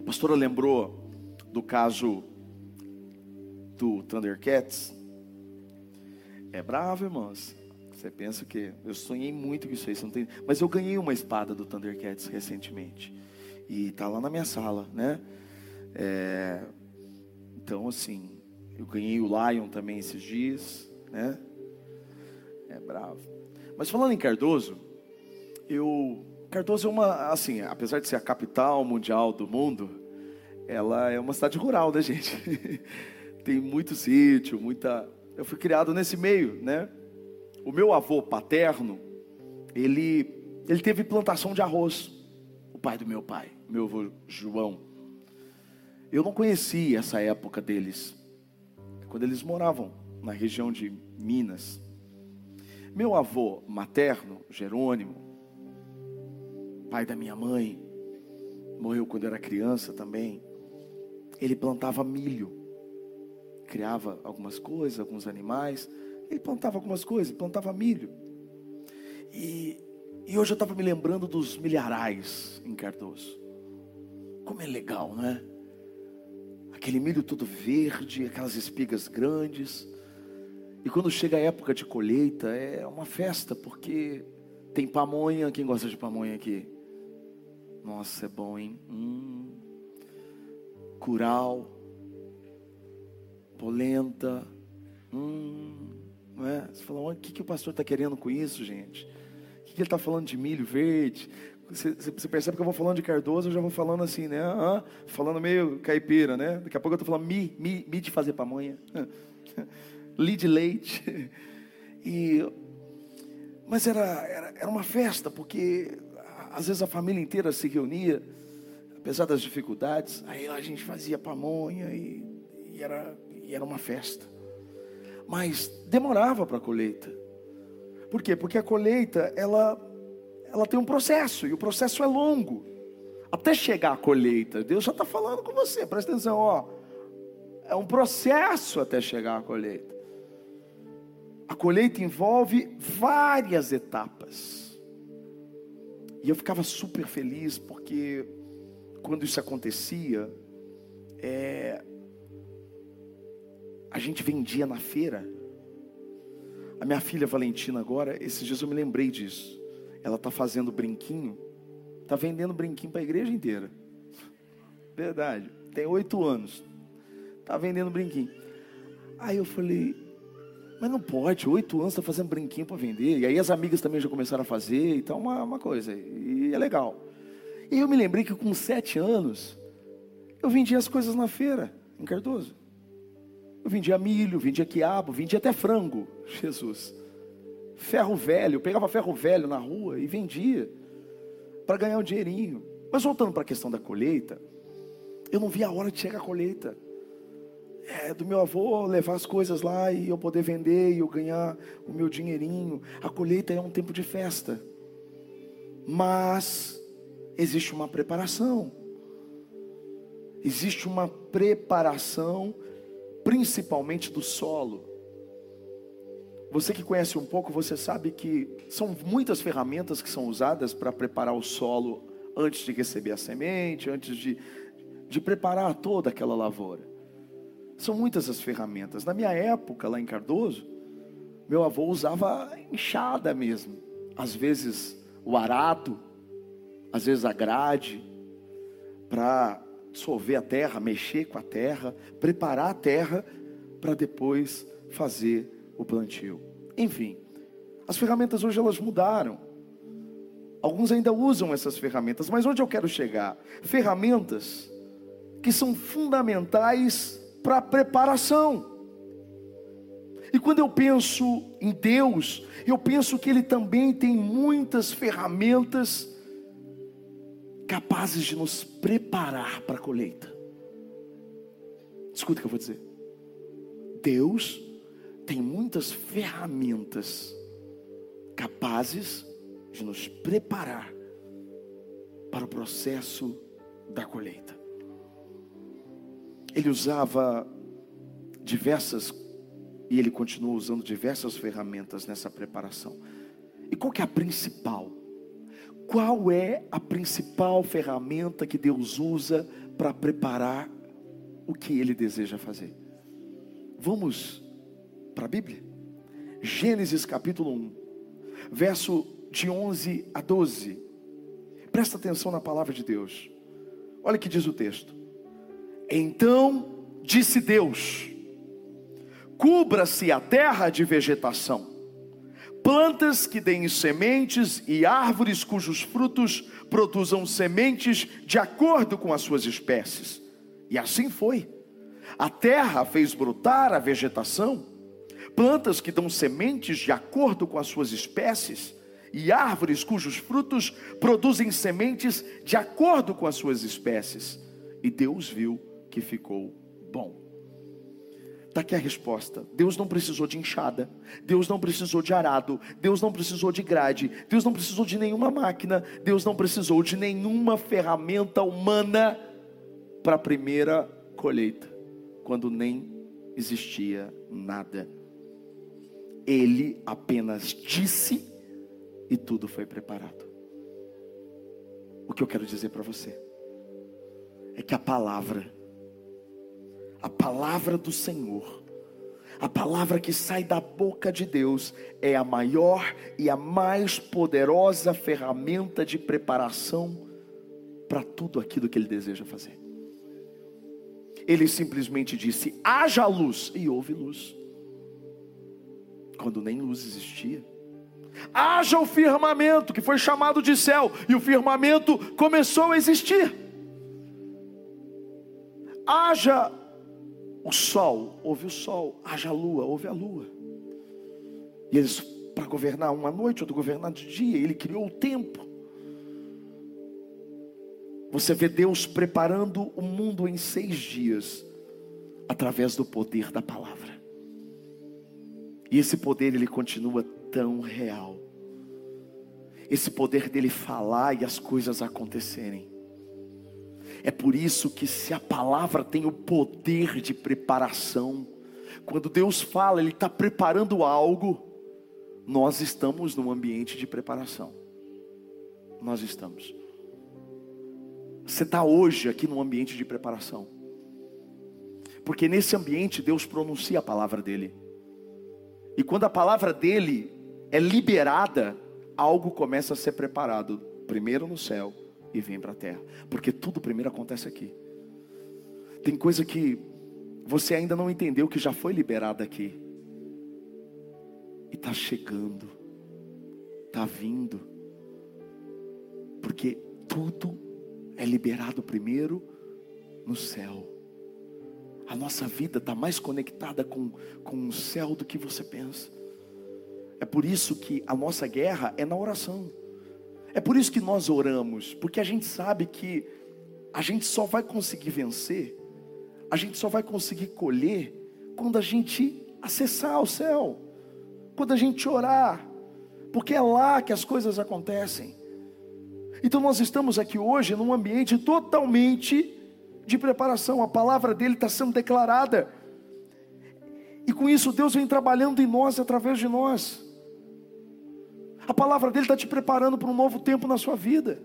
A pastora lembrou do caso do Thundercats. É bravo, irmãos. Você pensa que eu sonhei muito com isso aí, não tem... mas eu ganhei uma espada do Thundercats recentemente e tá lá na minha sala, né? É... Então assim, eu ganhei o Lion também esses dias, né? É bravo. Mas falando em Cardoso, eu Cardoso é uma assim, apesar de ser a capital mundial do mundo, ela é uma cidade rural, né, gente? Tem muito sítio, muita. Eu fui criado nesse meio, né? O meu avô paterno, ele, ele teve plantação de arroz. O pai do meu pai, meu avô João. Eu não conheci essa época deles, quando eles moravam na região de Minas. Meu avô materno, Jerônimo, pai da minha mãe, morreu quando era criança também. Ele plantava milho, criava algumas coisas, alguns animais. Ele plantava algumas coisas, plantava milho. E, e hoje eu estava me lembrando dos milharais em Cardoso. Como é legal, não é? Aquele milho todo verde, aquelas espigas grandes. E quando chega a época de colheita, é uma festa, porque tem pamonha. Quem gosta de pamonha aqui? Nossa, é bom, hein? Hum. Curau, polenta. Hum. Não é? Você fala, o que, que o pastor está querendo com isso, gente? O que, que ele está falando de milho verde? Você, você, percebe que eu vou falando de Cardoso, eu já vou falando assim, né? Ah, falando meio caipira, né? Daqui a pouco eu estou falando mi, mi, mi de fazer pamonha, li de leite. E, mas era, era, era uma festa, porque às vezes a família inteira se reunia, apesar das dificuldades, aí a gente fazia pamonha e, e era, e era uma festa mas demorava para a colheita. Por quê? Porque a colheita, ela, ela tem um processo, e o processo é longo. Até chegar à colheita, Deus já está falando com você, presta atenção, ó. É um processo até chegar à colheita. A colheita envolve várias etapas. E eu ficava super feliz porque quando isso acontecia, é, a gente vendia na feira. A minha filha Valentina agora, esses dias eu me lembrei disso. Ela está fazendo brinquinho, está vendendo brinquinho para a igreja inteira. Verdade. Tem oito anos. Está vendendo brinquinho. Aí eu falei, mas não pode, oito anos está fazendo brinquinho para vender. E aí as amigas também já começaram a fazer, então uma, uma coisa. E é legal. E eu me lembrei que com sete anos, eu vendia as coisas na feira, em Cardoso. Eu vendia milho, vendia quiabo, vendia até frango. Jesus. Ferro velho, eu pegava ferro velho na rua e vendia para ganhar um dinheirinho. Mas voltando para a questão da colheita, eu não via a hora de chegar a colheita. É, do meu avô levar as coisas lá e eu poder vender e eu ganhar o meu dinheirinho. A colheita é um tempo de festa. Mas existe uma preparação. Existe uma preparação principalmente do solo. Você que conhece um pouco, você sabe que são muitas ferramentas que são usadas para preparar o solo antes de receber a semente, antes de, de preparar toda aquela lavoura. São muitas as ferramentas. Na minha época, lá em Cardoso, meu avô usava enxada mesmo. Às vezes o arado, às vezes a grade, para dissolver a terra, mexer com a terra, preparar a terra para depois fazer o plantio. Enfim, as ferramentas hoje elas mudaram. Alguns ainda usam essas ferramentas, mas onde eu quero chegar? Ferramentas que são fundamentais para preparação. E quando eu penso em Deus, eu penso que Ele também tem muitas ferramentas capazes de nos preparar para a colheita. Escuta o que eu vou dizer. Deus tem muitas ferramentas capazes de nos preparar para o processo da colheita. Ele usava diversas e ele continua usando diversas ferramentas nessa preparação. E qual que é a principal? qual é a principal ferramenta que Deus usa para preparar o que Ele deseja fazer? Vamos para a Bíblia? Gênesis capítulo 1, verso de 11 a 12. Presta atenção na palavra de Deus. Olha o que diz o texto. Então disse Deus: Cubra-se a terra de vegetação, plantas que deem sementes e árvores cujos frutos produzam sementes de acordo com as suas espécies. E assim foi. A terra fez brotar a vegetação, plantas que dão sementes de acordo com as suas espécies, e árvores cujos frutos produzem sementes de acordo com as suas espécies. E Deus viu que ficou bom. Está aqui a resposta. Deus não precisou de enxada, Deus não precisou de arado, Deus não precisou de grade, Deus não precisou de nenhuma máquina, Deus não precisou de nenhuma ferramenta humana para a primeira colheita, quando nem existia nada. Ele apenas disse e tudo foi preparado. O que eu quero dizer para você é que a palavra, a palavra do Senhor, a palavra que sai da boca de Deus é a maior e a mais poderosa ferramenta de preparação para tudo aquilo que Ele deseja fazer. Ele simplesmente disse: haja luz, e houve luz, quando nem luz existia. Haja o firmamento, que foi chamado de céu, e o firmamento começou a existir. Haja o sol, houve o sol, haja lua, houve a lua. E eles, para governar uma noite, outro governar de dia, ele criou o tempo. Você vê Deus preparando o mundo em seis dias, através do poder da palavra. E esse poder ele continua tão real. Esse poder dele falar e as coisas acontecerem. É por isso que se a palavra tem o poder de preparação, quando Deus fala, Ele está preparando algo, nós estamos num ambiente de preparação. Nós estamos. Você está hoje aqui num ambiente de preparação. Porque nesse ambiente Deus pronuncia a palavra dele. E quando a palavra dele é liberada, algo começa a ser preparado, primeiro no céu e vem para a terra, porque tudo primeiro acontece aqui. Tem coisa que você ainda não entendeu que já foi liberada aqui, e está chegando, está vindo, porque tudo é liberado primeiro no céu. A nossa vida está mais conectada com, com o céu do que você pensa. É por isso que a nossa guerra é na oração. É por isso que nós oramos, porque a gente sabe que a gente só vai conseguir vencer, a gente só vai conseguir colher quando a gente acessar o céu, quando a gente orar, porque é lá que as coisas acontecem. Então nós estamos aqui hoje num ambiente totalmente de preparação, a palavra dele está sendo declarada, e com isso Deus vem trabalhando em nós através de nós. A palavra dele está te preparando para um novo tempo na sua vida.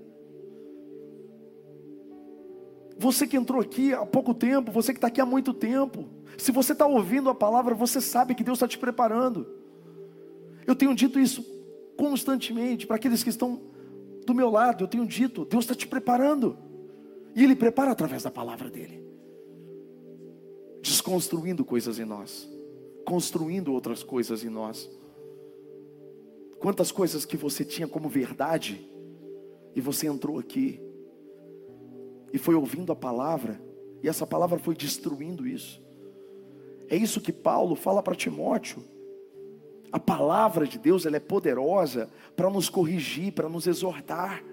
Você que entrou aqui há pouco tempo, você que está aqui há muito tempo, se você está ouvindo a palavra, você sabe que Deus está te preparando. Eu tenho dito isso constantemente para aqueles que estão do meu lado, eu tenho dito, Deus está te preparando. E Ele prepara através da palavra dele, desconstruindo coisas em nós, construindo outras coisas em nós. Quantas coisas que você tinha como verdade, e você entrou aqui, e foi ouvindo a palavra, e essa palavra foi destruindo isso. É isso que Paulo fala para Timóteo. A palavra de Deus ela é poderosa para nos corrigir, para nos exortar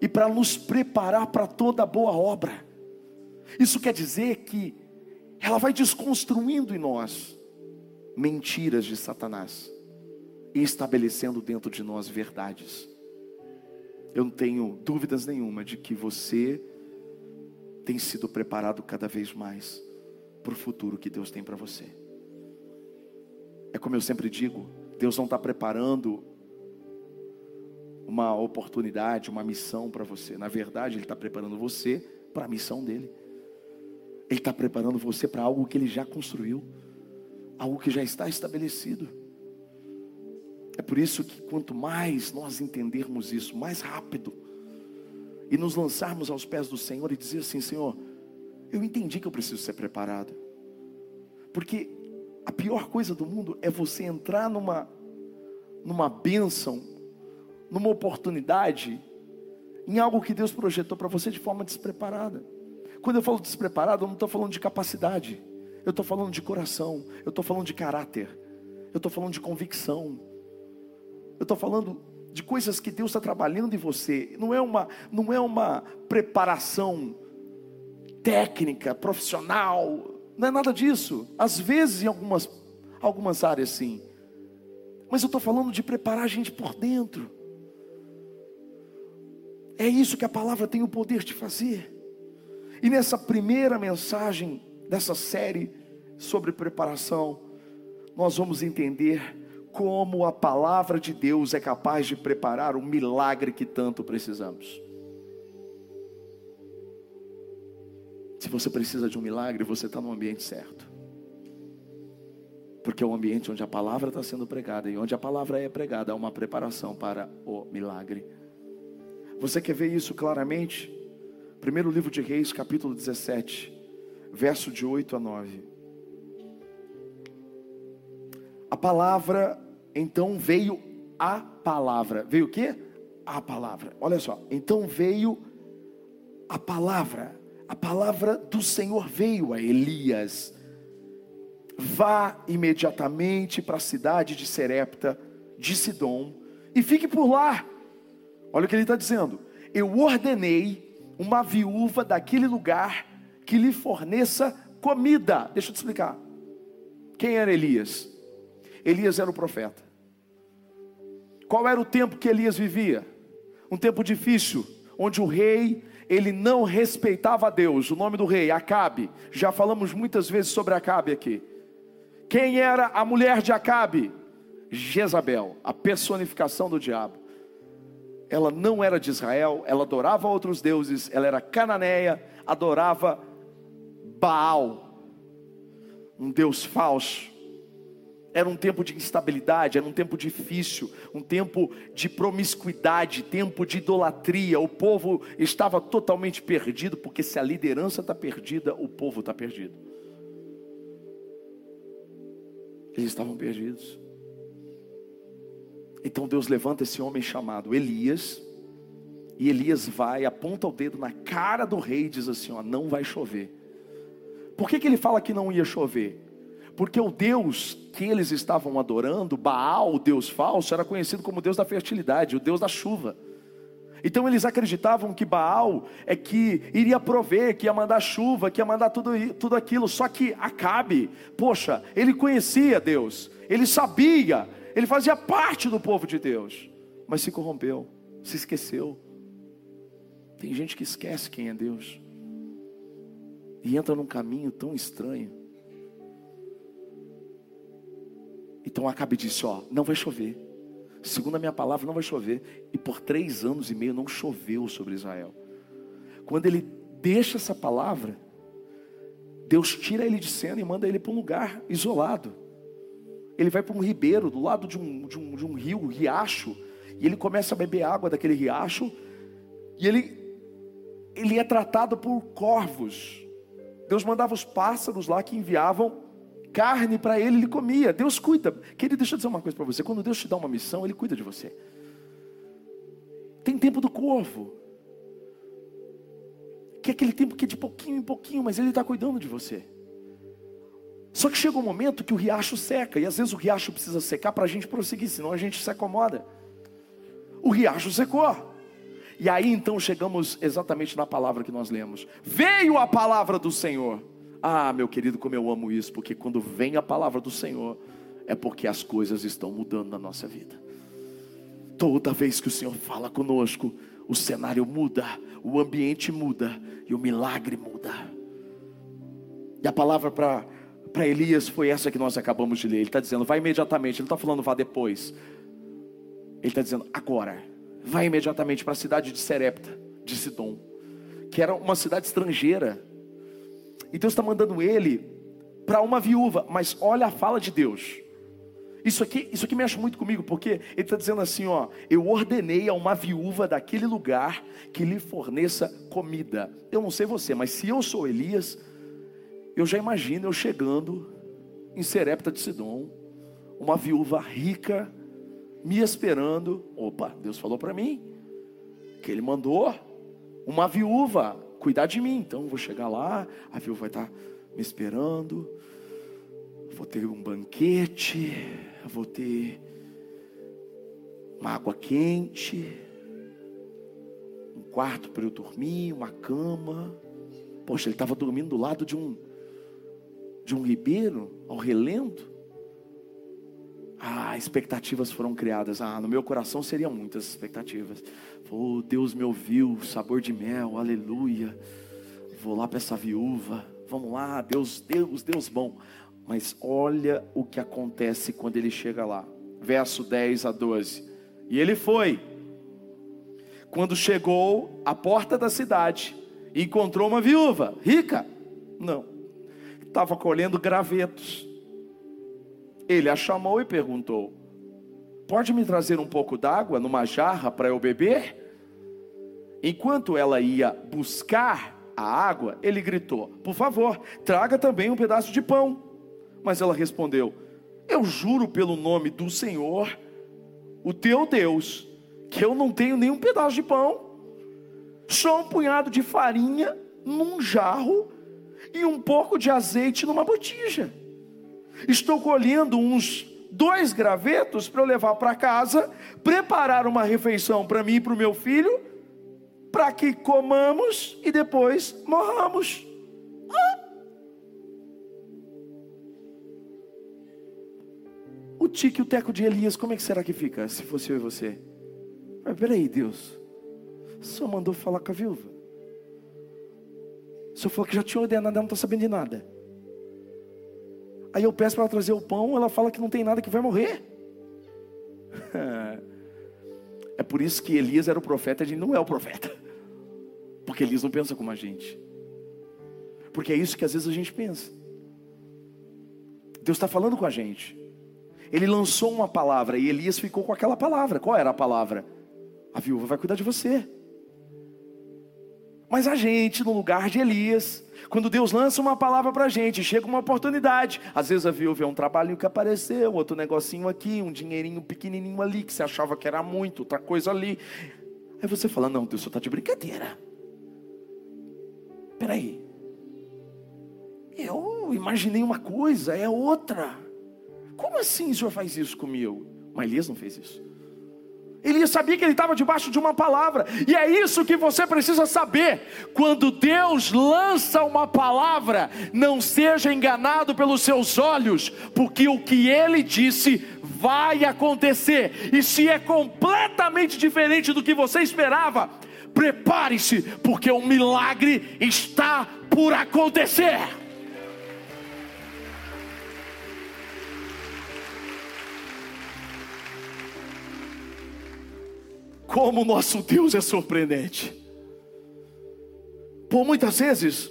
e para nos preparar para toda boa obra. Isso quer dizer que ela vai desconstruindo em nós mentiras de Satanás estabelecendo dentro de nós verdades. Eu não tenho dúvidas nenhuma de que você tem sido preparado cada vez mais para o futuro que Deus tem para você. É como eu sempre digo: Deus não está preparando uma oportunidade, uma missão para você. Na verdade, Ele está preparando você para a missão dele. Ele está preparando você para algo que Ele já construiu, algo que já está estabelecido. É por isso que quanto mais nós entendermos isso, mais rápido, e nos lançarmos aos pés do Senhor e dizer assim: Senhor, eu entendi que eu preciso ser preparado, porque a pior coisa do mundo é você entrar numa, numa bênção, numa oportunidade, em algo que Deus projetou para você de forma despreparada. Quando eu falo despreparado, eu não estou falando de capacidade, eu estou falando de coração, eu estou falando de caráter, eu estou falando de convicção, eu estou falando de coisas que Deus está trabalhando em você. Não é uma, não é uma preparação técnica, profissional, não é nada disso. Às vezes em algumas, algumas áreas sim. Mas eu estou falando de preparar a gente por dentro. É isso que a palavra tem o poder de fazer. E nessa primeira mensagem dessa série sobre preparação, nós vamos entender como a palavra de Deus é capaz de preparar o milagre que tanto precisamos. Se você precisa de um milagre, você está no ambiente certo. Porque é um ambiente onde a palavra está sendo pregada e onde a palavra é pregada há uma preparação para o milagre. Você quer ver isso claramente? Primeiro livro de Reis, capítulo 17, verso de 8 a 9. A palavra então veio a palavra. Veio o quê? A palavra. Olha só. Então veio a palavra. A palavra do Senhor veio a Elias. Vá imediatamente para a cidade de Serepta, de Sidom, e fique por lá. Olha o que ele está dizendo. Eu ordenei uma viúva daquele lugar que lhe forneça comida. Deixa eu te explicar. Quem era Elias? Elias era o profeta. Qual era o tempo que Elias vivia? Um tempo difícil, onde o rei ele não respeitava a Deus. O nome do rei, Acabe. Já falamos muitas vezes sobre Acabe aqui. Quem era a mulher de Acabe? Jezabel, a personificação do diabo. Ela não era de Israel, ela adorava outros deuses, ela era cananeia, adorava Baal, um deus falso. Era um tempo de instabilidade, era um tempo difícil, um tempo de promiscuidade, tempo de idolatria. O povo estava totalmente perdido, porque se a liderança está perdida, o povo está perdido. Eles estavam perdidos. Então Deus levanta esse homem chamado Elias, e Elias vai, aponta o dedo na cara do rei e diz assim: ó, não vai chover. Por que, que ele fala que não ia chover? Porque o Deus que eles estavam adorando, Baal, o Deus falso, era conhecido como Deus da fertilidade, o Deus da chuva. Então eles acreditavam que Baal é que iria prover, que ia mandar chuva, que ia mandar tudo, tudo aquilo. Só que Acabe, poxa, ele conhecia Deus, ele sabia, ele fazia parte do povo de Deus, mas se corrompeu, se esqueceu. Tem gente que esquece quem é Deus e entra num caminho tão estranho. Então Acabe disse: Ó, não vai chover. Segundo a minha palavra, não vai chover. E por três anos e meio não choveu sobre Israel. Quando ele deixa essa palavra, Deus tira ele de cena e manda ele para um lugar isolado. Ele vai para um ribeiro, do lado de um, de um, de um rio, um riacho, e ele começa a beber água daquele riacho, e ele, ele é tratado por corvos. Deus mandava os pássaros lá que enviavam carne para ele, ele comia. Deus cuida. Querido, deixa eu dizer uma coisa para você: quando Deus te dá uma missão, Ele cuida de você. Tem tempo do corvo, que é aquele tempo que é de pouquinho em pouquinho, mas Ele está cuidando de você. Só que chega um momento que o riacho seca, e às vezes o riacho precisa secar para a gente prosseguir, senão a gente se acomoda. O riacho secou. E aí então chegamos exatamente na palavra que nós lemos. Veio a palavra do Senhor. Ah, meu querido, como eu amo isso, porque quando vem a palavra do Senhor, é porque as coisas estão mudando na nossa vida. Toda vez que o Senhor fala conosco, o cenário muda, o ambiente muda e o milagre muda. E a palavra para Elias foi essa que nós acabamos de ler. Ele está dizendo, vai imediatamente. Ele não está falando, vá depois. Ele está dizendo, agora. vai imediatamente para a cidade de Serepta, de Sidom, que era uma cidade estrangeira. E Deus está mandando ele para uma viúva, mas olha a fala de Deus. Isso aqui, isso aqui mexe muito comigo, porque ele está dizendo assim: ó, eu ordenei a uma viúva daquele lugar que lhe forneça comida. Eu não sei você, mas se eu sou Elias, eu já imagino eu chegando em Serepta de Sidom, uma viúva rica, me esperando. Opa, Deus falou para mim que Ele mandou uma viúva cuidar de mim. Então vou chegar lá, a viúva vai estar me esperando. Vou ter um banquete, vou ter uma água quente, um quarto para eu dormir, uma cama. Poxa, ele estava dormindo do lado de um de um ribeiro ao relento. Ah, expectativas foram criadas. Ah, no meu coração seriam muitas expectativas. Oh, Deus me ouviu, sabor de mel, aleluia. Vou lá para essa viúva. Vamos lá, Deus, Deus, Deus bom. Mas olha o que acontece quando ele chega lá. Verso 10 a 12. E ele foi. Quando chegou à porta da cidade, encontrou uma viúva, rica. Não. Estava colhendo gravetos ele a chamou e perguntou: Pode me trazer um pouco d'água numa jarra para eu beber? Enquanto ela ia buscar a água, ele gritou: Por favor, traga também um pedaço de pão. Mas ela respondeu: Eu juro pelo nome do Senhor, o teu Deus, que eu não tenho nenhum pedaço de pão, só um punhado de farinha num jarro e um pouco de azeite numa botija. Estou colhendo uns dois gravetos para eu levar para casa, preparar uma refeição para mim e para o meu filho, para que comamos e depois morramos. O tique o teco de Elias, como é que será que fica se fosse eu e você? Mas peraí, Deus, só mandou falar com a viúva. Senhor falou que já tinha ordenado, ela não está sabendo de nada. Aí eu peço para ela trazer o pão, ela fala que não tem nada, que vai morrer. É por isso que Elias era o profeta, a gente não é o profeta. Porque Elias não pensa como a gente. Porque é isso que às vezes a gente pensa. Deus está falando com a gente. Ele lançou uma palavra e Elias ficou com aquela palavra. Qual era a palavra? A viúva vai cuidar de você. Mas a gente, no lugar de Elias, quando Deus lança uma palavra para a gente, chega uma oportunidade. Às vezes a viúva é um trabalhinho que apareceu, outro negocinho aqui, um dinheirinho pequenininho ali, que você achava que era muito, outra coisa ali. Aí você fala: Não, Deus só está de brincadeira. Peraí. Eu imaginei uma coisa, é outra. Como assim o senhor faz isso comigo? Mas Elias não fez isso. Ele sabia que ele estava debaixo de uma palavra, e é isso que você precisa saber. Quando Deus lança uma palavra, não seja enganado pelos seus olhos, porque o que ele disse vai acontecer, e se é completamente diferente do que você esperava, prepare-se, porque o milagre está por acontecer. Como o nosso Deus é surpreendente. Por muitas vezes,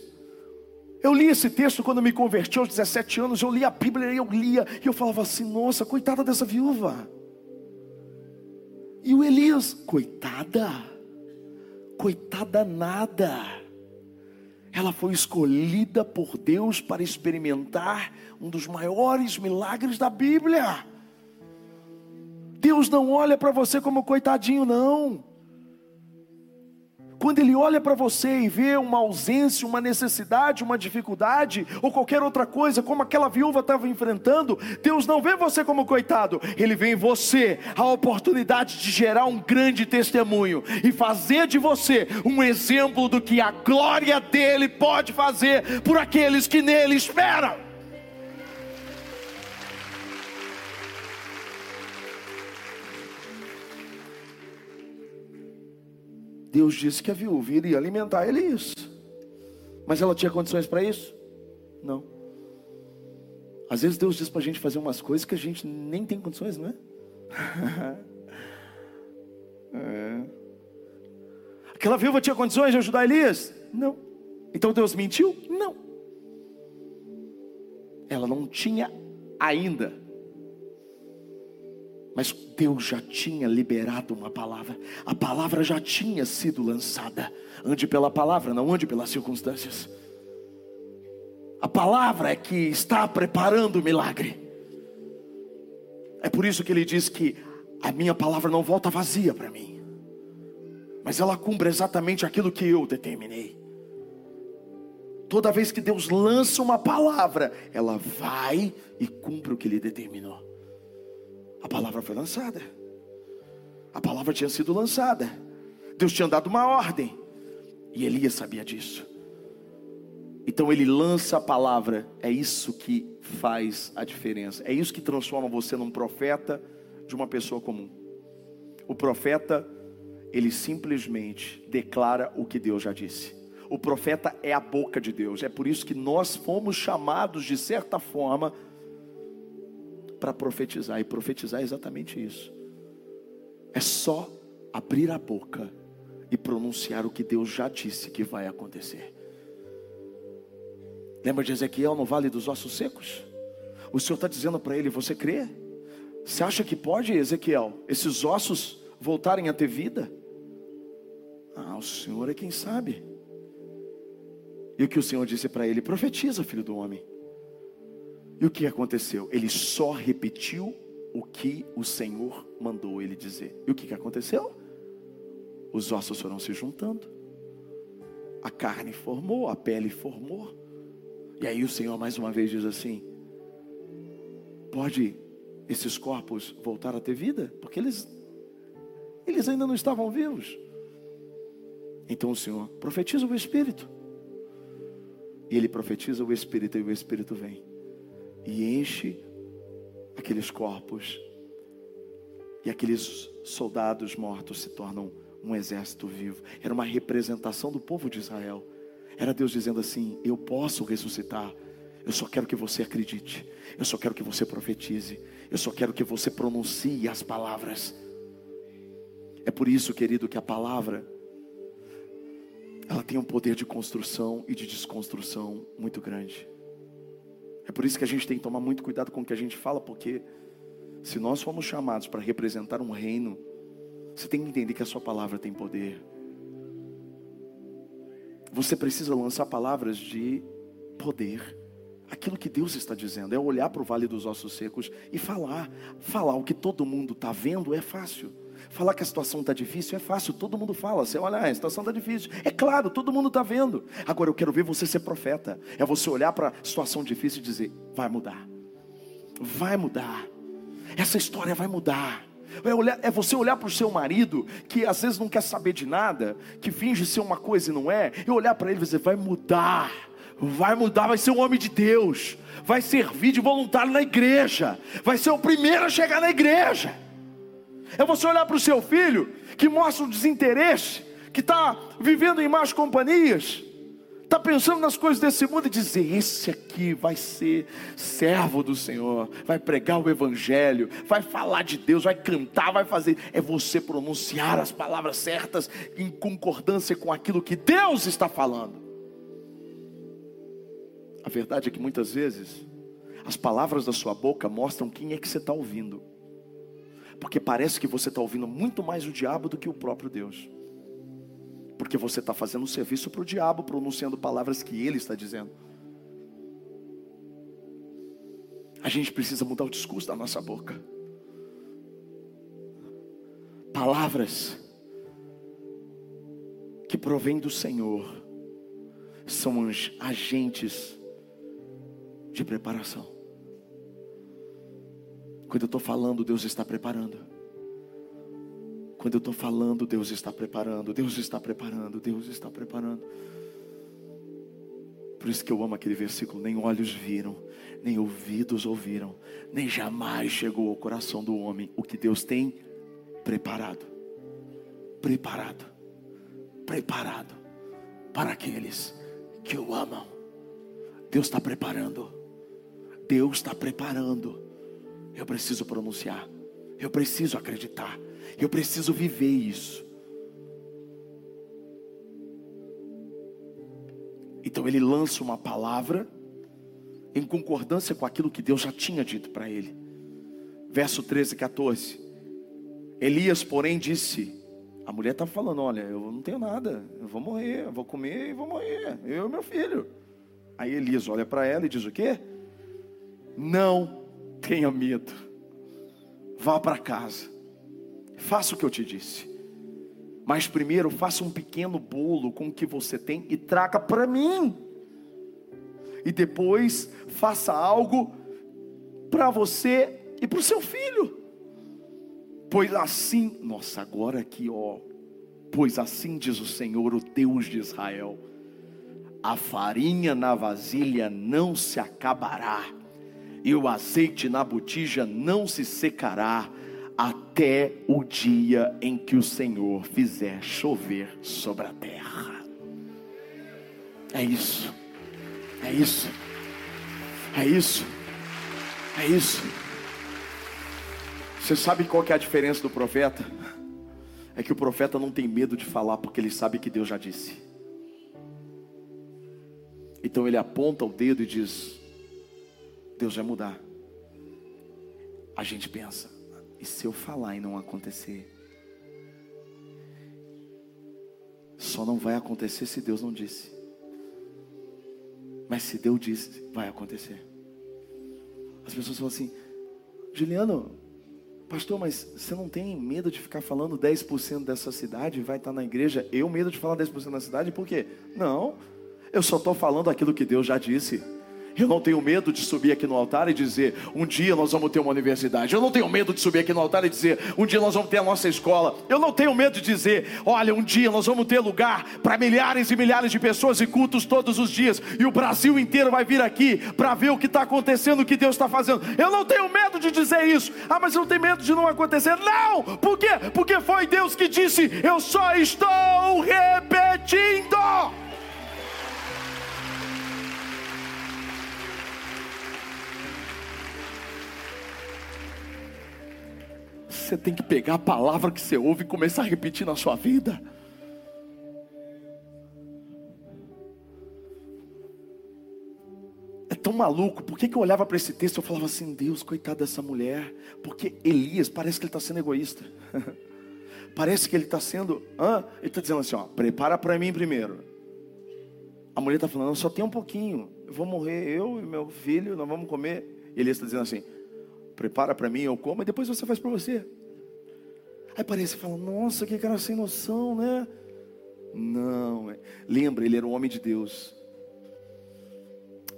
eu li esse texto quando me converti aos 17 anos, eu li a Bíblia e eu lia, e eu falava assim: nossa, coitada dessa viúva. E o Elias, coitada, coitada nada. Ela foi escolhida por Deus para experimentar um dos maiores milagres da Bíblia. Deus não olha para você como coitadinho, não. Quando Ele olha para você e vê uma ausência, uma necessidade, uma dificuldade, ou qualquer outra coisa, como aquela viúva estava enfrentando, Deus não vê você como coitado, Ele vê em você a oportunidade de gerar um grande testemunho e fazer de você um exemplo do que a glória dele pode fazer por aqueles que nele esperam. Deus disse que a viúva iria alimentar ele isso. Mas ela tinha condições para isso? Não. Às vezes Deus diz para a gente fazer umas coisas que a gente nem tem condições, não é? é. Aquela viúva tinha condições de ajudar Elias? Não. Então Deus mentiu? Não. Ela não tinha ainda. Mas Deus já tinha liberado uma palavra. A palavra já tinha sido lançada. Ande pela palavra, não ande pelas circunstâncias. A palavra é que está preparando o milagre. É por isso que ele diz que a minha palavra não volta vazia para mim, mas ela cumpre exatamente aquilo que eu determinei. Toda vez que Deus lança uma palavra, ela vai e cumpre o que ele determinou. A palavra foi lançada, a palavra tinha sido lançada, Deus tinha dado uma ordem, e Elias sabia disso. Então ele lança a palavra, é isso que faz a diferença, é isso que transforma você num profeta de uma pessoa comum. O profeta, ele simplesmente declara o que Deus já disse. O profeta é a boca de Deus, é por isso que nós fomos chamados, de certa forma, para profetizar, e profetizar é exatamente isso. É só abrir a boca e pronunciar o que Deus já disse que vai acontecer. Lembra de Ezequiel no vale dos ossos secos? O Senhor está dizendo para ele: Você crê? Você acha que pode, Ezequiel, esses ossos voltarem a ter vida? Ah, o Senhor é quem sabe. E o que o Senhor disse para ele: Profetiza, filho do homem. E o que aconteceu? Ele só repetiu o que o Senhor mandou ele dizer. E o que, aconteceu? Os ossos foram se juntando, a carne formou, a pele formou. E aí o Senhor mais uma vez diz assim: pode esses corpos voltar a ter vida? Porque eles, eles ainda não estavam vivos. Então o Senhor profetiza o Espírito. E ele profetiza o Espírito e o Espírito vem. E enche aqueles corpos. E aqueles soldados mortos se tornam um exército vivo. Era uma representação do povo de Israel. Era Deus dizendo assim: Eu posso ressuscitar. Eu só quero que você acredite. Eu só quero que você profetize. Eu só quero que você pronuncie as palavras. É por isso, querido, que a palavra ela tem um poder de construção e de desconstrução muito grande. É por isso que a gente tem que tomar muito cuidado com o que a gente fala, porque se nós formos chamados para representar um reino, você tem que entender que a sua palavra tem poder. Você precisa lançar palavras de poder. Aquilo que Deus está dizendo é olhar para o vale dos ossos secos e falar. Falar o que todo mundo está vendo é fácil. Falar que a situação está difícil é fácil, todo mundo fala. Você olha, ah, a situação está difícil. É claro, todo mundo está vendo. Agora eu quero ver você ser profeta. É você olhar para a situação difícil e dizer: vai mudar. Vai mudar. Essa história vai mudar. É, olhar, é você olhar para o seu marido, que às vezes não quer saber de nada, que finge ser uma coisa e não é, e olhar para ele e dizer: vai mudar, vai mudar, vai ser um homem de Deus, vai servir de voluntário na igreja, vai ser o primeiro a chegar na igreja. É você olhar para o seu filho, que mostra um desinteresse, que está vivendo em más companhias, está pensando nas coisas desse mundo e dizer: esse aqui vai ser servo do Senhor, vai pregar o Evangelho, vai falar de Deus, vai cantar, vai fazer. É você pronunciar as palavras certas em concordância com aquilo que Deus está falando. A verdade é que muitas vezes as palavras da sua boca mostram quem é que você está ouvindo, porque parece que você está ouvindo muito mais o diabo do que o próprio Deus. Porque você está fazendo um serviço para o diabo, pronunciando palavras que ele está dizendo. A gente precisa mudar o discurso da nossa boca. Palavras que provêm do Senhor são agentes de preparação. Quando eu estou falando, Deus está preparando. Quando eu estou falando, Deus está preparando, Deus está preparando, Deus está preparando. Por isso que eu amo aquele versículo: nem olhos viram, nem ouvidos ouviram, nem jamais chegou ao coração do homem o que Deus tem preparado. Preparado, preparado para aqueles que o amam. Deus está preparando, Deus está preparando. Eu preciso pronunciar, eu preciso acreditar. Eu preciso viver isso. Então ele lança uma palavra em concordância com aquilo que Deus já tinha dito para ele. Verso 13 e 14. Elias, porém, disse: A mulher está falando: Olha, eu não tenho nada, eu vou morrer, eu vou comer e vou morrer, eu e meu filho. Aí Elias olha para ela e diz: O quê? Não tenha medo, vá para casa, faça o que eu te disse. Mas primeiro faça um pequeno bolo com o que você tem e traga para mim. E depois faça algo para você e para o seu filho. Pois assim, nossa, agora aqui, ó. Pois assim diz o Senhor, o Deus de Israel: a farinha na vasilha não se acabará, e o azeite na botija não se secará, até o dia em que o Senhor fizer chover sobre a terra. É isso, é isso, é isso, é isso. Você sabe qual que é a diferença do profeta? É que o profeta não tem medo de falar porque ele sabe que Deus já disse. Então ele aponta o dedo e diz: Deus vai mudar. A gente pensa, e se eu falar e não acontecer? Só não vai acontecer se Deus não disse. Mas se Deus disse, vai acontecer. As pessoas falam assim: Juliano, pastor, mas você não tem medo de ficar falando 10% dessa cidade vai estar na igreja? Eu medo de falar 10% da cidade, por quê? Não, eu só estou falando aquilo que Deus já disse. Eu não tenho medo de subir aqui no altar e dizer: um dia nós vamos ter uma universidade. Eu não tenho medo de subir aqui no altar e dizer: um dia nós vamos ter a nossa escola. Eu não tenho medo de dizer: olha, um dia nós vamos ter lugar para milhares e milhares de pessoas e cultos todos os dias. E o Brasil inteiro vai vir aqui para ver o que está acontecendo, o que Deus está fazendo. Eu não tenho medo de dizer isso. Ah, mas eu não tenho medo de não acontecer. Não! Por quê? Porque foi Deus que disse: eu só estou repetindo. Você tem que pegar a palavra que você ouve e começar a repetir na sua vida. É tão maluco, por que, que eu olhava para esse texto e falava assim, Deus, coitado dessa mulher, porque Elias parece que ele está sendo egoísta. parece que ele está sendo, ah, ele está dizendo assim, ó, prepara para mim primeiro. A mulher está falando, só tem um pouquinho, eu vou morrer, eu e meu filho, nós vamos comer. E Elias está dizendo assim, prepara para mim, eu como, e depois você faz para você. Aí parece e fala, nossa, que cara sem noção, né? Não, é. lembra, ele era um homem de Deus.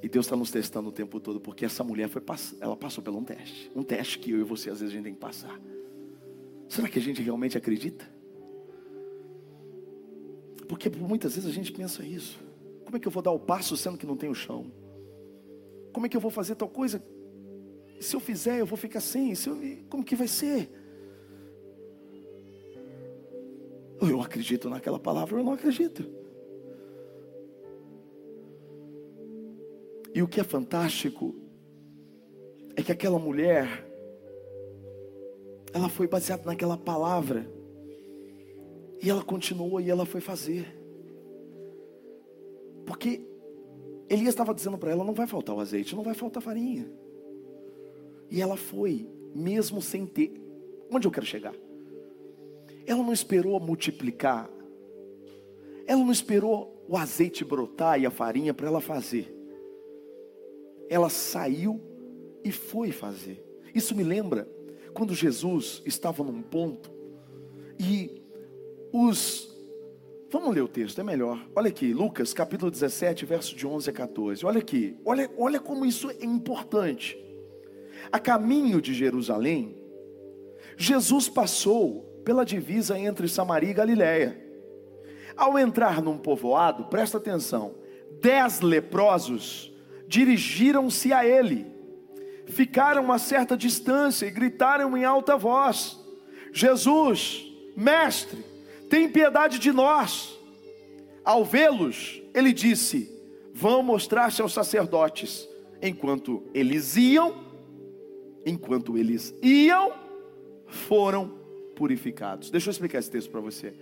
E Deus está nos testando o tempo todo, porque essa mulher foi ela passou por um teste. Um teste que eu e você às vezes a gente tem que passar. Será que a gente realmente acredita? Porque muitas vezes a gente pensa isso. Como é que eu vou dar o passo sendo que não tem o chão? Como é que eu vou fazer tal coisa se eu fizer, eu vou ficar sem. Se eu, como que vai ser? Eu acredito naquela palavra, eu não acredito. E o que é fantástico é que aquela mulher, ela foi baseada naquela palavra, e ela continuou e ela foi fazer, porque Elias estava dizendo para ela: não vai faltar o azeite, não vai faltar farinha. E ela foi, mesmo sem ter. Onde eu quero chegar? Ela não esperou multiplicar. Ela não esperou o azeite brotar e a farinha para ela fazer. Ela saiu e foi fazer. Isso me lembra quando Jesus estava num ponto e os Vamos ler o texto, é melhor. Olha aqui, Lucas capítulo 17, verso de 11 a 14. Olha aqui, olha, olha como isso é importante. A caminho de Jerusalém, Jesus passou pela divisa entre Samaria e Galiléia. Ao entrar num povoado, presta atenção, dez leprosos dirigiram-se a ele, ficaram a certa distância e gritaram em alta voz: Jesus, mestre, tem piedade de nós. Ao vê-los, ele disse: Vão mostrar-se aos sacerdotes. Enquanto eles iam, enquanto eles iam, foram purificados. Deixa eu explicar esse texto para você.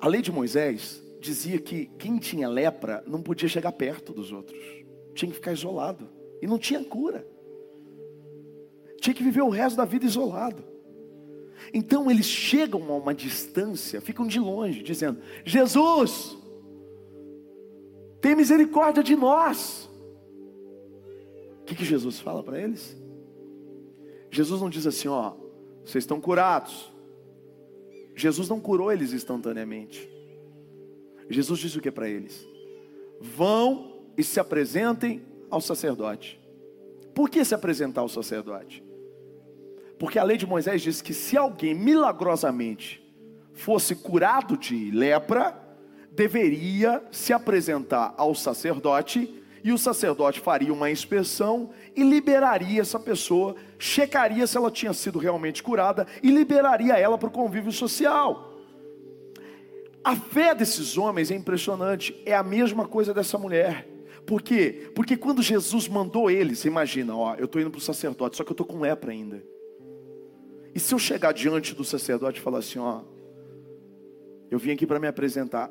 A lei de Moisés dizia que quem tinha lepra não podia chegar perto dos outros, tinha que ficar isolado, e não tinha cura, tinha que viver o resto da vida isolado. Então eles chegam a uma distância, ficam de longe, dizendo: Jesus, tem misericórdia de nós. O que, que Jesus fala para eles? Jesus não diz assim, ó, vocês estão curados. Jesus não curou eles instantaneamente. Jesus disse o que para eles? Vão e se apresentem ao sacerdote. Por que se apresentar ao sacerdote? Porque a lei de Moisés diz que se alguém milagrosamente fosse curado de lepra, deveria se apresentar ao sacerdote e o sacerdote faria uma inspeção e liberaria essa pessoa, checaria se ela tinha sido realmente curada e liberaria ela para o convívio social. A fé desses homens é impressionante, é a mesma coisa dessa mulher. Por quê? Porque quando Jesus mandou eles, imagina, ó, eu estou indo para o sacerdote, só que eu estou com lepra ainda. E se eu chegar diante do sacerdote e falar assim, ó, eu vim aqui para me apresentar,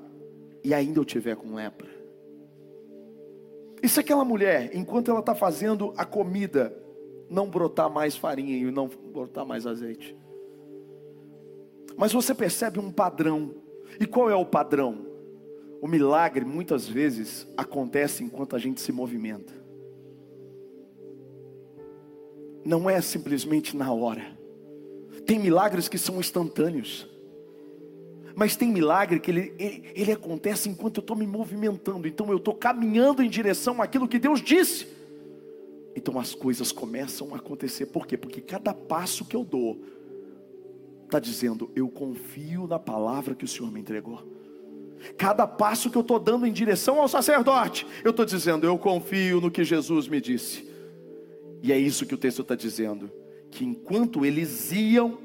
e ainda eu tiver com lepra. E se aquela mulher, enquanto ela está fazendo a comida, não brotar mais farinha e não brotar mais azeite? Mas você percebe um padrão e qual é o padrão? O milagre muitas vezes acontece enquanto a gente se movimenta. Não é simplesmente na hora. Tem milagres que são instantâneos. Mas tem milagre que ele, ele, ele acontece enquanto eu estou me movimentando. Então eu estou caminhando em direção àquilo que Deus disse. Então as coisas começam a acontecer. Por quê? Porque cada passo que eu dou, está dizendo: Eu confio na palavra que o Senhor me entregou. Cada passo que eu estou dando em direção ao sacerdote, eu estou dizendo: Eu confio no que Jesus me disse. E é isso que o texto está dizendo: que enquanto eles iam,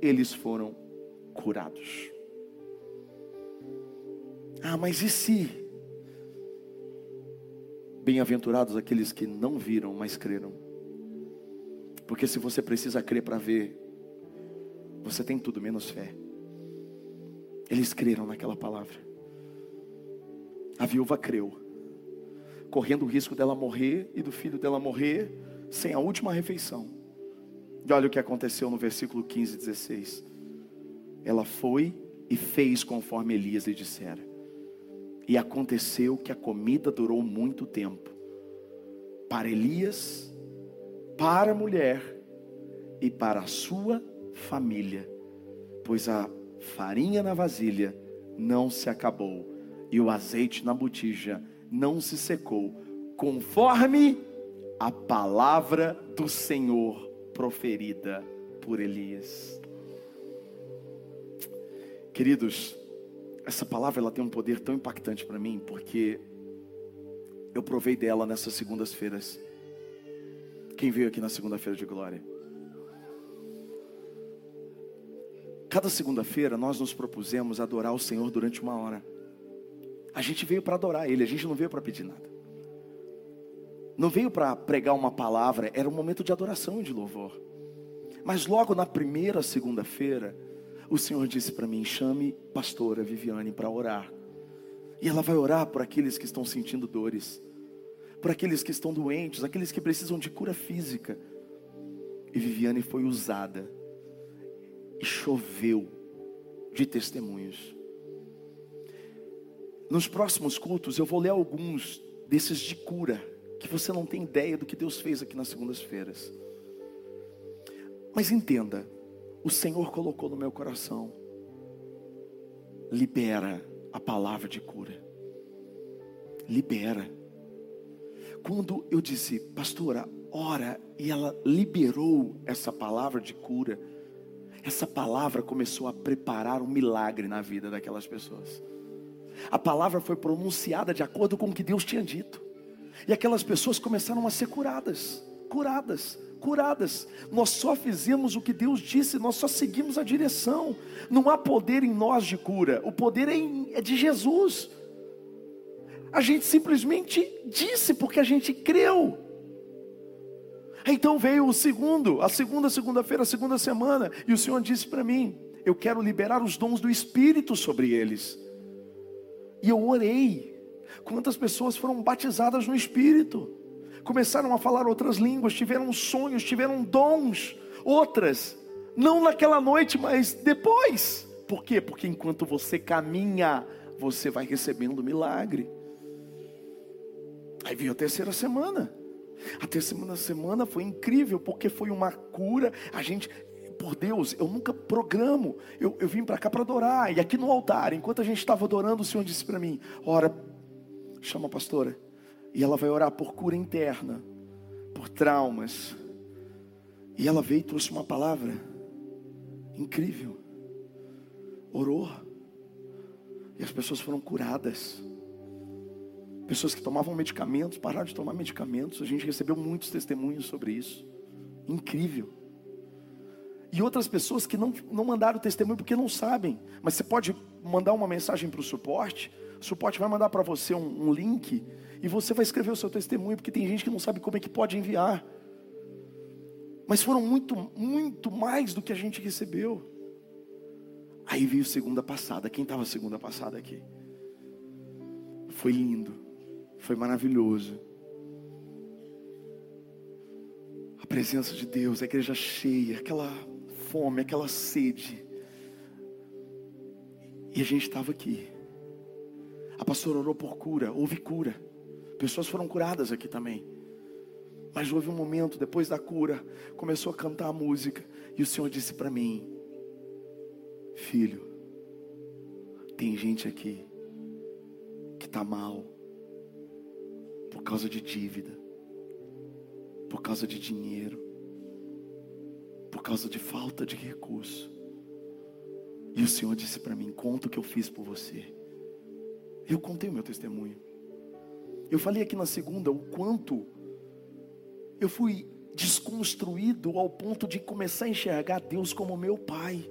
eles foram curados. Ah, mas e se? Bem-aventurados aqueles que não viram, mas creram. Porque se você precisa crer para ver, você tem tudo menos fé. Eles creram naquela palavra. A viúva creu, correndo o risco dela morrer e do filho dela morrer sem a última refeição. E olha o que aconteceu no versículo 15 e 16. Ela foi e fez conforme Elias lhe dissera. E aconteceu que a comida durou muito tempo. Para Elias, para a mulher e para a sua família, pois a farinha na vasilha não se acabou e o azeite na botija não se secou, conforme a palavra do Senhor proferida por Elias. Queridos, essa palavra ela tem um poder tão impactante para mim, porque eu provei dela nessas segundas-feiras. Quem veio aqui na segunda-feira de glória? Cada segunda-feira nós nos propusemos adorar o Senhor durante uma hora. A gente veio para adorar Ele, a gente não veio para pedir nada. Não veio para pregar uma palavra, era um momento de adoração e de louvor. Mas logo na primeira segunda-feira, o Senhor disse para mim: chame pastora Viviane para orar. E ela vai orar por aqueles que estão sentindo dores, por aqueles que estão doentes, aqueles que precisam de cura física. E Viviane foi usada e choveu de testemunhos. Nos próximos cultos eu vou ler alguns desses de cura, que você não tem ideia do que Deus fez aqui nas segundas-feiras. Mas entenda, o Senhor colocou no meu coração, libera a palavra de cura. Libera. Quando eu disse, pastora, ora, e ela liberou essa palavra de cura, essa palavra começou a preparar um milagre na vida daquelas pessoas. A palavra foi pronunciada de acordo com o que Deus tinha dito. E aquelas pessoas começaram a ser curadas, curadas, curadas. Nós só fizemos o que Deus disse, nós só seguimos a direção. Não há poder em nós de cura, o poder é, em, é de Jesus. A gente simplesmente disse porque a gente creu. Então veio o segundo, a segunda segunda-feira, a segunda semana, e o Senhor disse para mim: Eu quero liberar os dons do Espírito sobre eles. E eu orei. Quantas pessoas foram batizadas no Espírito? Começaram a falar outras línguas, tiveram sonhos, tiveram dons. Outras, não naquela noite, mas depois. Por quê? Porque enquanto você caminha, você vai recebendo milagre. Aí veio a terceira semana. A terceira semana foi incrível, porque foi uma cura. A gente, por Deus, eu nunca programo. Eu, eu vim para cá para adorar. E aqui no altar, enquanto a gente estava adorando, o Senhor disse para mim: Ora, chama a pastora. E ela vai orar por cura interna, por traumas. E ela veio e trouxe uma palavra incrível. Orou. E as pessoas foram curadas. Pessoas que tomavam medicamentos, pararam de tomar medicamentos. A gente recebeu muitos testemunhos sobre isso. Incrível. E outras pessoas que não, não mandaram testemunho porque não sabem. Mas você pode mandar uma mensagem para o suporte. O suporte vai mandar para você um, um link. E você vai escrever o seu testemunho. Porque tem gente que não sabe como é que pode enviar. Mas foram muito, muito mais do que a gente recebeu. Aí veio segunda passada. Quem estava segunda passada aqui? Foi lindo. Foi maravilhoso. A presença de Deus, a igreja cheia, aquela fome, aquela sede. E a gente estava aqui. A pastora orou por cura, houve cura. Pessoas foram curadas aqui também. Mas houve um momento, depois da cura, começou a cantar a música. E o Senhor disse para mim: Filho, tem gente aqui que está mal por causa de dívida, por causa de dinheiro, por causa de falta de recurso. E o Senhor disse para mim: Conta o que eu fiz por você. Eu contei o meu testemunho. Eu falei aqui na segunda o quanto eu fui desconstruído ao ponto de começar a enxergar Deus como meu Pai.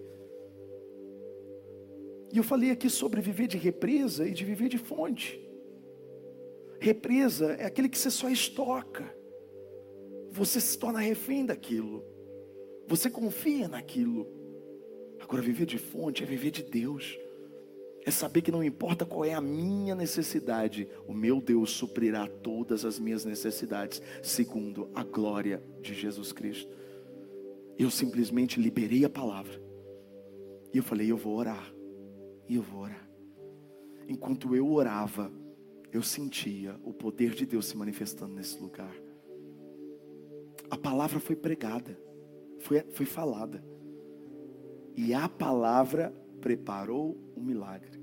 E eu falei aqui sobre viver de represa e de viver de fonte. Represa é aquele que você só estoca. Você se torna refém daquilo. Você confia naquilo. Agora, viver de fonte é viver de Deus. É saber que não importa qual é a minha necessidade, o meu Deus suprirá todas as minhas necessidades, segundo a glória de Jesus Cristo. Eu simplesmente liberei a palavra. E eu falei, eu vou orar. E eu vou orar. Enquanto eu orava, eu sentia o poder de Deus se manifestando nesse lugar. A palavra foi pregada, foi, foi falada. E a palavra preparou um milagre.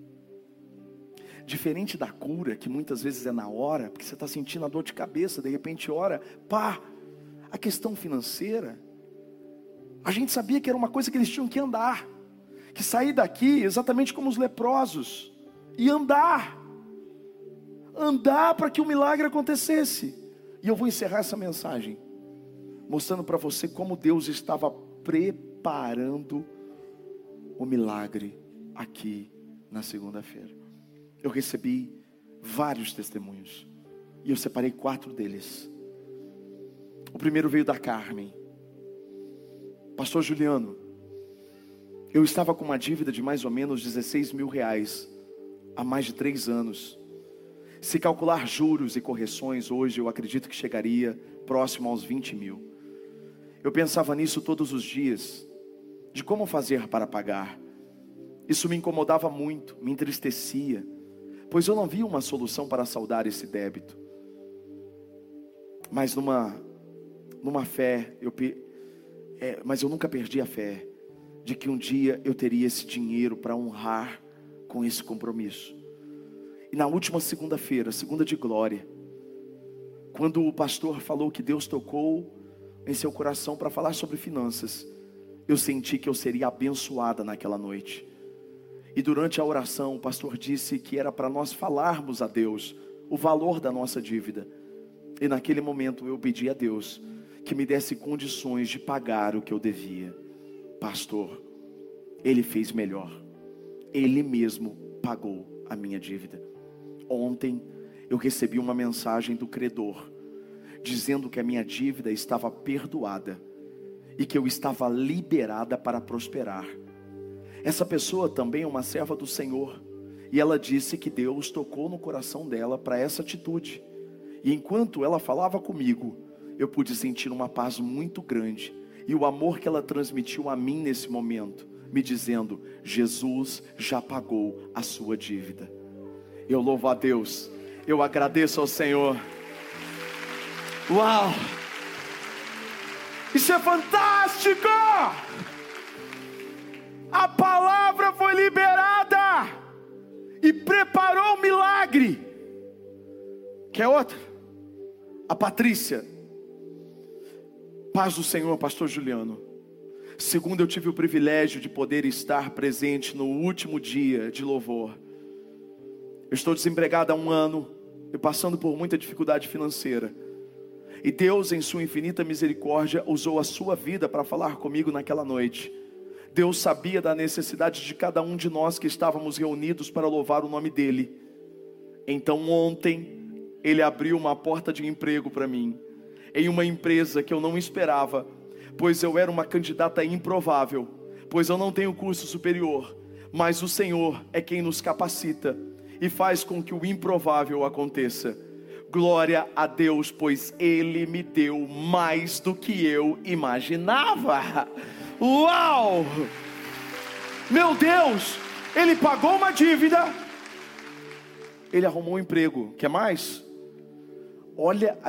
Diferente da cura, que muitas vezes é na hora, porque você está sentindo a dor de cabeça, de repente ora, pá, a questão financeira, a gente sabia que era uma coisa que eles tinham que andar, que sair daqui exatamente como os leprosos, e andar andar para que o milagre acontecesse. E eu vou encerrar essa mensagem mostrando para você como Deus estava preparando o milagre aqui na segunda-feira. Eu recebi vários testemunhos e eu separei quatro deles. O primeiro veio da Carmen, Pastor Juliano. Eu estava com uma dívida de mais ou menos 16 mil reais há mais de três anos. Se calcular juros e correções, hoje eu acredito que chegaria próximo aos 20 mil. Eu pensava nisso todos os dias, de como fazer para pagar. Isso me incomodava muito, me entristecia, pois eu não via uma solução para saldar esse débito. Mas numa, numa fé, eu, é, mas eu nunca perdi a fé de que um dia eu teria esse dinheiro para honrar com esse compromisso. E na última segunda-feira, segunda de glória, quando o pastor falou que Deus tocou em seu coração para falar sobre finanças, eu senti que eu seria abençoada naquela noite. E durante a oração, o pastor disse que era para nós falarmos a Deus o valor da nossa dívida. E naquele momento eu pedi a Deus que me desse condições de pagar o que eu devia. Pastor, ele fez melhor. Ele mesmo pagou a minha dívida. Ontem eu recebi uma mensagem do credor dizendo que a minha dívida estava perdoada e que eu estava liberada para prosperar. Essa pessoa também é uma serva do Senhor E ela disse que Deus tocou no coração dela para essa atitude. E enquanto ela falava comigo, eu pude sentir uma paz muito grande e o amor que ela transmitiu a mim nesse momento, me dizendo: Jesus já pagou a sua dívida. Eu louvo a Deus, eu agradeço ao Senhor. Uau! Isso é fantástico! A palavra foi liberada e preparou o milagre. Quer outra? A Patrícia. Paz do Senhor, Pastor Juliano. Segundo, eu tive o privilégio de poder estar presente no último dia de louvor. Eu estou desempregado há um ano e passando por muita dificuldade financeira. E Deus, em Sua infinita misericórdia, usou a sua vida para falar comigo naquela noite. Deus sabia da necessidade de cada um de nós que estávamos reunidos para louvar o nome dEle. Então, ontem, Ele abriu uma porta de emprego para mim, em uma empresa que eu não esperava, pois eu era uma candidata improvável, pois eu não tenho curso superior, mas o Senhor é quem nos capacita e faz com que o improvável aconteça. Glória a Deus, pois Ele me deu mais do que eu imaginava. Uau! Meu Deus, Ele pagou uma dívida, Ele arrumou um emprego. Quer mais? Olha a,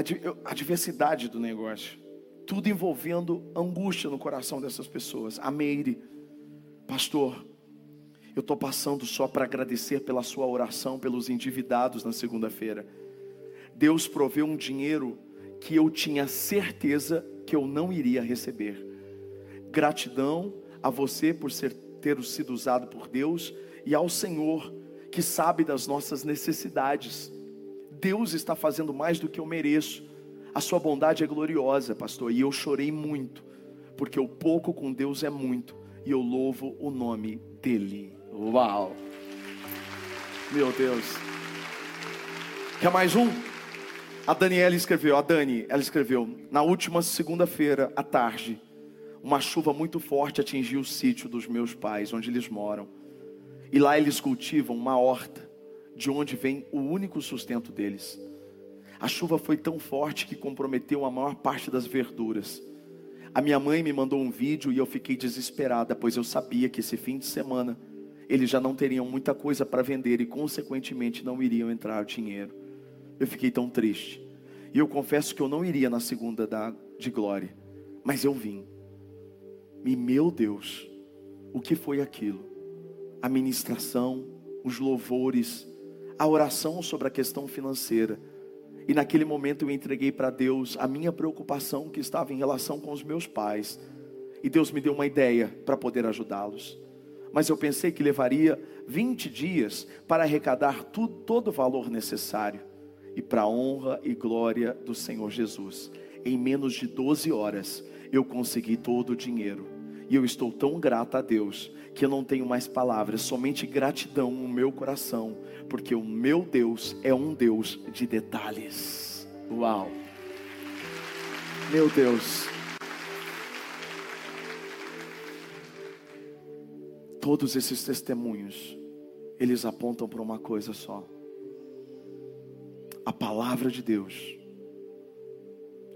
a diversidade do negócio. Tudo envolvendo angústia no coração dessas pessoas. A Meire, pastor, eu estou passando só para agradecer pela sua oração pelos endividados na segunda-feira. Deus proveu um dinheiro que eu tinha certeza que eu não iria receber. Gratidão a você por ser, ter sido usado por Deus e ao Senhor que sabe das nossas necessidades. Deus está fazendo mais do que eu mereço. A sua bondade é gloriosa, pastor, e eu chorei muito, porque o pouco com Deus é muito, e eu louvo o nome dele. Uau! Meu Deus. Quer mais um? A Daniela escreveu, a Dani, ela escreveu, na última segunda-feira à tarde, uma chuva muito forte atingiu o sítio dos meus pais, onde eles moram. E lá eles cultivam uma horta, de onde vem o único sustento deles. A chuva foi tão forte que comprometeu a maior parte das verduras. A minha mãe me mandou um vídeo e eu fiquei desesperada, pois eu sabia que esse fim de semana eles já não teriam muita coisa para vender e, consequentemente, não iriam entrar dinheiro eu fiquei tão triste. E eu confesso que eu não iria na segunda da, de glória, mas eu vim. E meu Deus, o que foi aquilo? A ministração, os louvores, a oração sobre a questão financeira. E naquele momento eu entreguei para Deus a minha preocupação que estava em relação com os meus pais. E Deus me deu uma ideia para poder ajudá-los. Mas eu pensei que levaria 20 dias para arrecadar tudo, todo o valor necessário e para a honra e glória do Senhor Jesus. Em menos de 12 horas, eu consegui todo o dinheiro. E eu estou tão grato a Deus que eu não tenho mais palavras, somente gratidão no meu coração, porque o meu Deus é um Deus de detalhes. Uau! Meu Deus. Todos esses testemunhos, eles apontam para uma coisa só a palavra de Deus,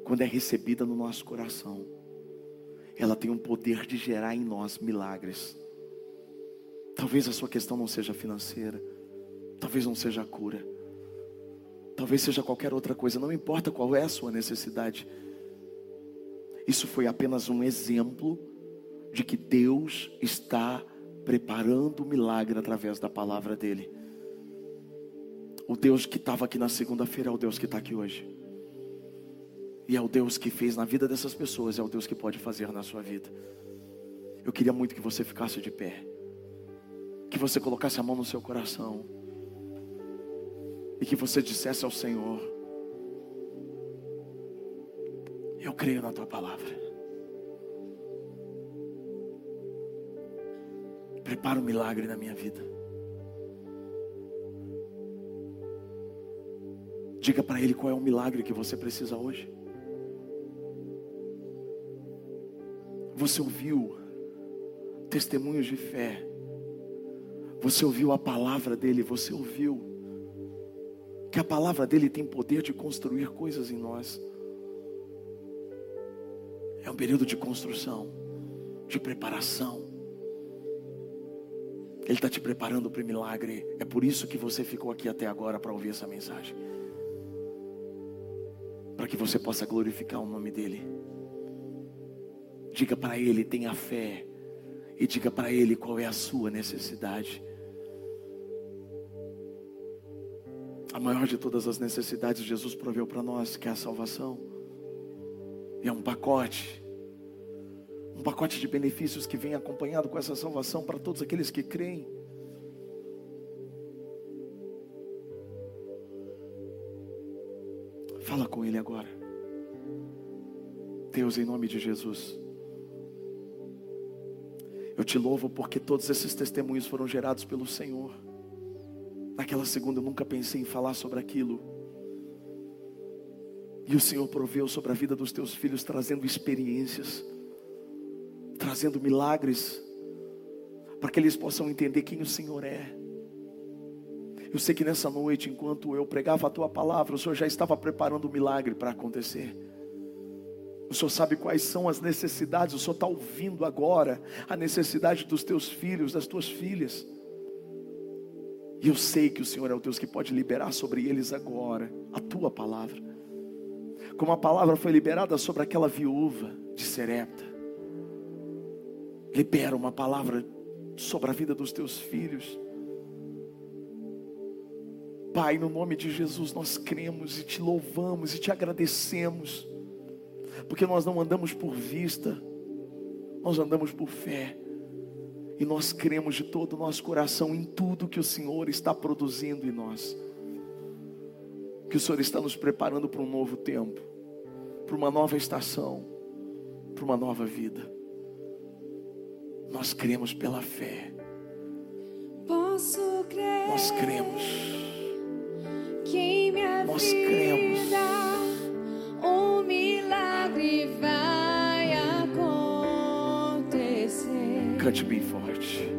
quando é recebida no nosso coração, ela tem um poder de gerar em nós milagres. Talvez a sua questão não seja financeira, talvez não seja a cura, talvez seja qualquer outra coisa, não importa qual é a sua necessidade. Isso foi apenas um exemplo de que Deus está preparando o milagre através da palavra dEle. O Deus que estava aqui na segunda-feira é o Deus que está aqui hoje. E é o Deus que fez na vida dessas pessoas, é o Deus que pode fazer na sua vida. Eu queria muito que você ficasse de pé, que você colocasse a mão no seu coração, e que você dissesse ao Senhor: Eu creio na tua palavra. Prepara um milagre na minha vida. Diga para Ele qual é o milagre que você precisa hoje. Você ouviu testemunhos de fé. Você ouviu a palavra dele, você ouviu que a palavra dele tem poder de construir coisas em nós. É um período de construção, de preparação. Ele está te preparando para o milagre. É por isso que você ficou aqui até agora para ouvir essa mensagem. Para que você possa glorificar o nome dEle. Diga para Ele, tenha fé. E diga para Ele qual é a sua necessidade. A maior de todas as necessidades Jesus proveu para nós, que é a salvação. E é um pacote. Um pacote de benefícios que vem acompanhado com essa salvação para todos aqueles que creem. Fala com Ele agora. Deus, em nome de Jesus. Eu te louvo porque todos esses testemunhos foram gerados pelo Senhor. Naquela segunda eu nunca pensei em falar sobre aquilo. E o Senhor proveu sobre a vida dos teus filhos, trazendo experiências, trazendo milagres, para que eles possam entender quem o Senhor é. Eu sei que nessa noite, enquanto eu pregava a tua palavra, o Senhor já estava preparando o milagre para acontecer. O Senhor sabe quais são as necessidades, o Senhor está ouvindo agora a necessidade dos teus filhos, das tuas filhas. E eu sei que o Senhor é o Deus que pode liberar sobre eles agora a tua palavra. Como a palavra foi liberada sobre aquela viúva de Serepta. Libera uma palavra sobre a vida dos teus filhos. Pai, no nome de Jesus, nós cremos e te louvamos e te agradecemos, porque nós não andamos por vista, nós andamos por fé. E nós cremos de todo o nosso coração em tudo que o Senhor está produzindo em nós. Que o Senhor está nos preparando para um novo tempo, para uma nova estação, para uma nova vida. Nós cremos pela fé. Posso crer. Nós cremos. Nós cremos. um milagre vai acontecer. Cante bem forte.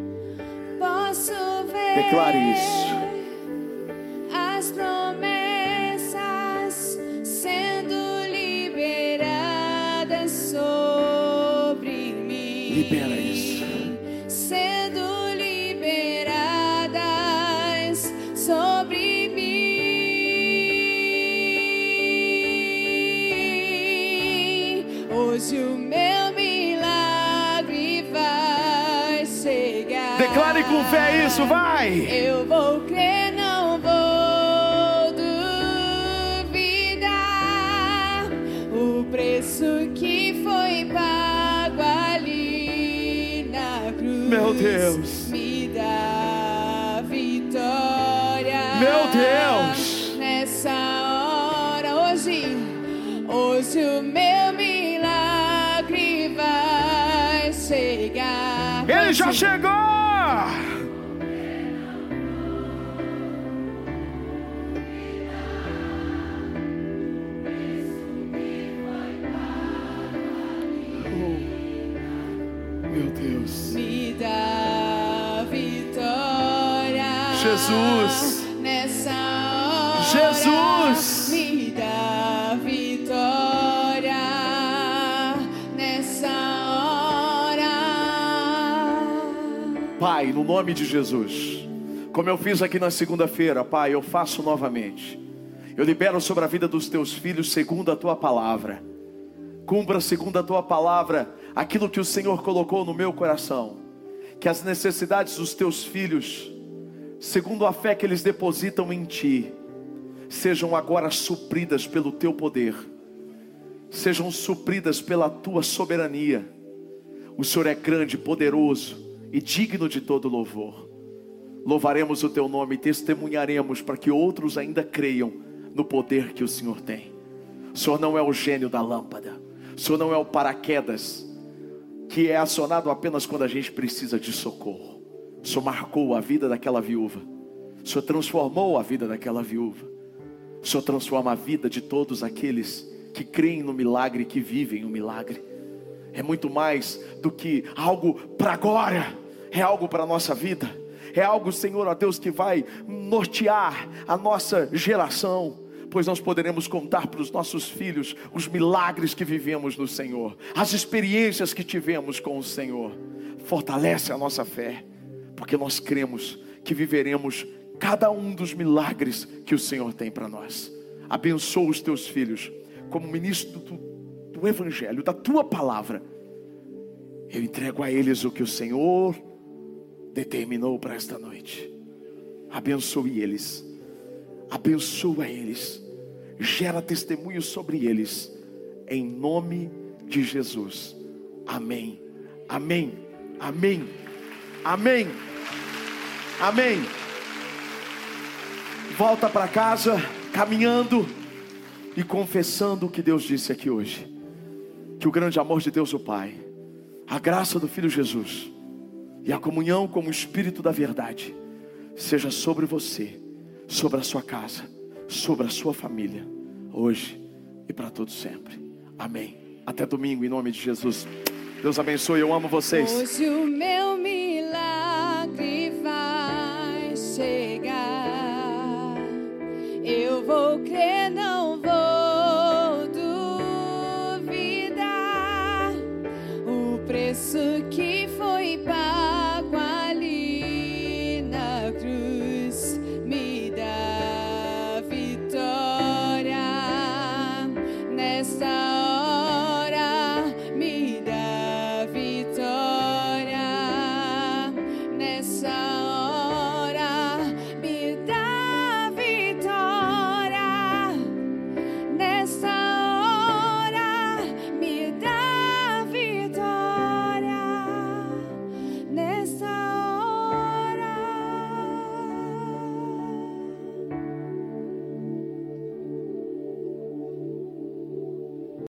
Posso ver. Declare isso. As promessas sendo liberadas sobre mim. Libera com fé isso, vai. Eu vou crer, não vou duvidar. O preço que foi pago ali na cruz. Meu Deus. Me dá vitória. Meu Deus. Nessa hora, hoje, hoje o meu milagre vai chegar. Ele já chegou. Pai, no nome de Jesus, como eu fiz aqui na segunda-feira, Pai, eu faço novamente. Eu libero sobre a vida dos teus filhos segundo a tua palavra. Cumpra segundo a tua palavra aquilo que o Senhor colocou no meu coração. Que as necessidades dos teus filhos, segundo a fé que eles depositam em ti, sejam agora supridas pelo teu poder, sejam supridas pela tua soberania. O Senhor é grande, poderoso e digno de todo louvor. Louvaremos o teu nome e testemunharemos para que outros ainda creiam no poder que o Senhor tem. O Senhor não é o gênio da lâmpada. O Senhor não é o paraquedas que é acionado apenas quando a gente precisa de socorro. O Senhor marcou a vida daquela viúva. O Senhor transformou a vida daquela viúva. O Senhor transforma a vida de todos aqueles que creem no milagre, que vivem o milagre. É muito mais do que algo para agora, é algo para a nossa vida, é algo, Senhor, ó Deus, que vai nortear a nossa geração pois nós poderemos contar para os nossos filhos os milagres que vivemos no Senhor, as experiências que tivemos com o Senhor. Fortalece a nossa fé, porque nós cremos que viveremos cada um dos milagres que o Senhor tem para nós. Abençoa os teus filhos, como ministro do, do Evangelho, da tua palavra. Eu entrego a eles o que o Senhor determinou para esta noite. Abençoe eles, abençoa eles gera testemunho sobre eles, em nome de Jesus. Amém, amém, amém, amém, amém. Volta para casa caminhando e confessando o que Deus disse aqui hoje. Que o grande amor de Deus, o Pai, a graça do Filho Jesus e a comunhão como o Espírito da Verdade seja sobre você, sobre a sua casa, sobre a sua família, hoje e para todo sempre. Amém. Até domingo, em nome de Jesus. Deus abençoe, eu amo vocês. Hoje o meu milagre vai chegar. Eu vou crer.